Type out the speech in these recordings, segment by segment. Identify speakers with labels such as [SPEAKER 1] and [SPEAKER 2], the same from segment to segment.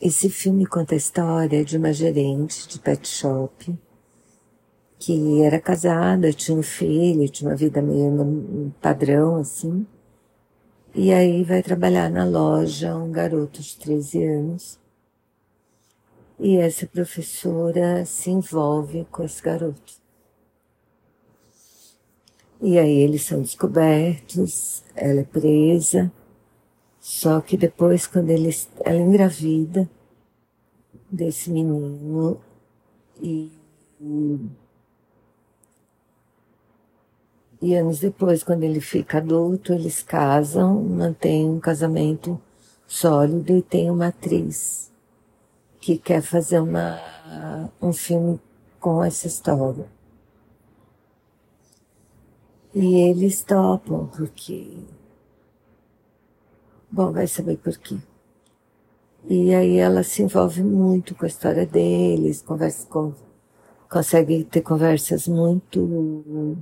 [SPEAKER 1] Esse filme conta a história de uma gerente de pet shop que era casada, tinha um filho, tinha uma vida meio padrão assim. E aí vai trabalhar na loja um garoto de 13 anos. E essa professora se envolve com esse garoto. E aí eles são descobertos, ela é presa, só que depois, quando eles, ela engravida desse menino e, e anos depois, quando ele fica adulto, eles casam, mantêm um casamento sólido e tem uma atriz que quer fazer uma, um filme com essa história. E eles topam, porque. Bom, vai saber por quê. E aí ela se envolve muito com a história deles, conversa com, consegue ter conversas muito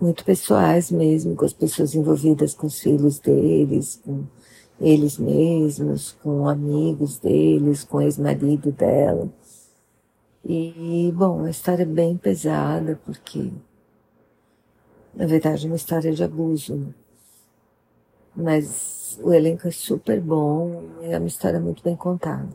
[SPEAKER 1] muito pessoais mesmo, com as pessoas envolvidas com os filhos deles, com eles mesmos, com amigos deles, com o ex-marido dela. E, bom, a história é bem pesada, porque, na verdade, é uma história de abuso, né? Mas o elenco é super bom e é uma história muito bem contada.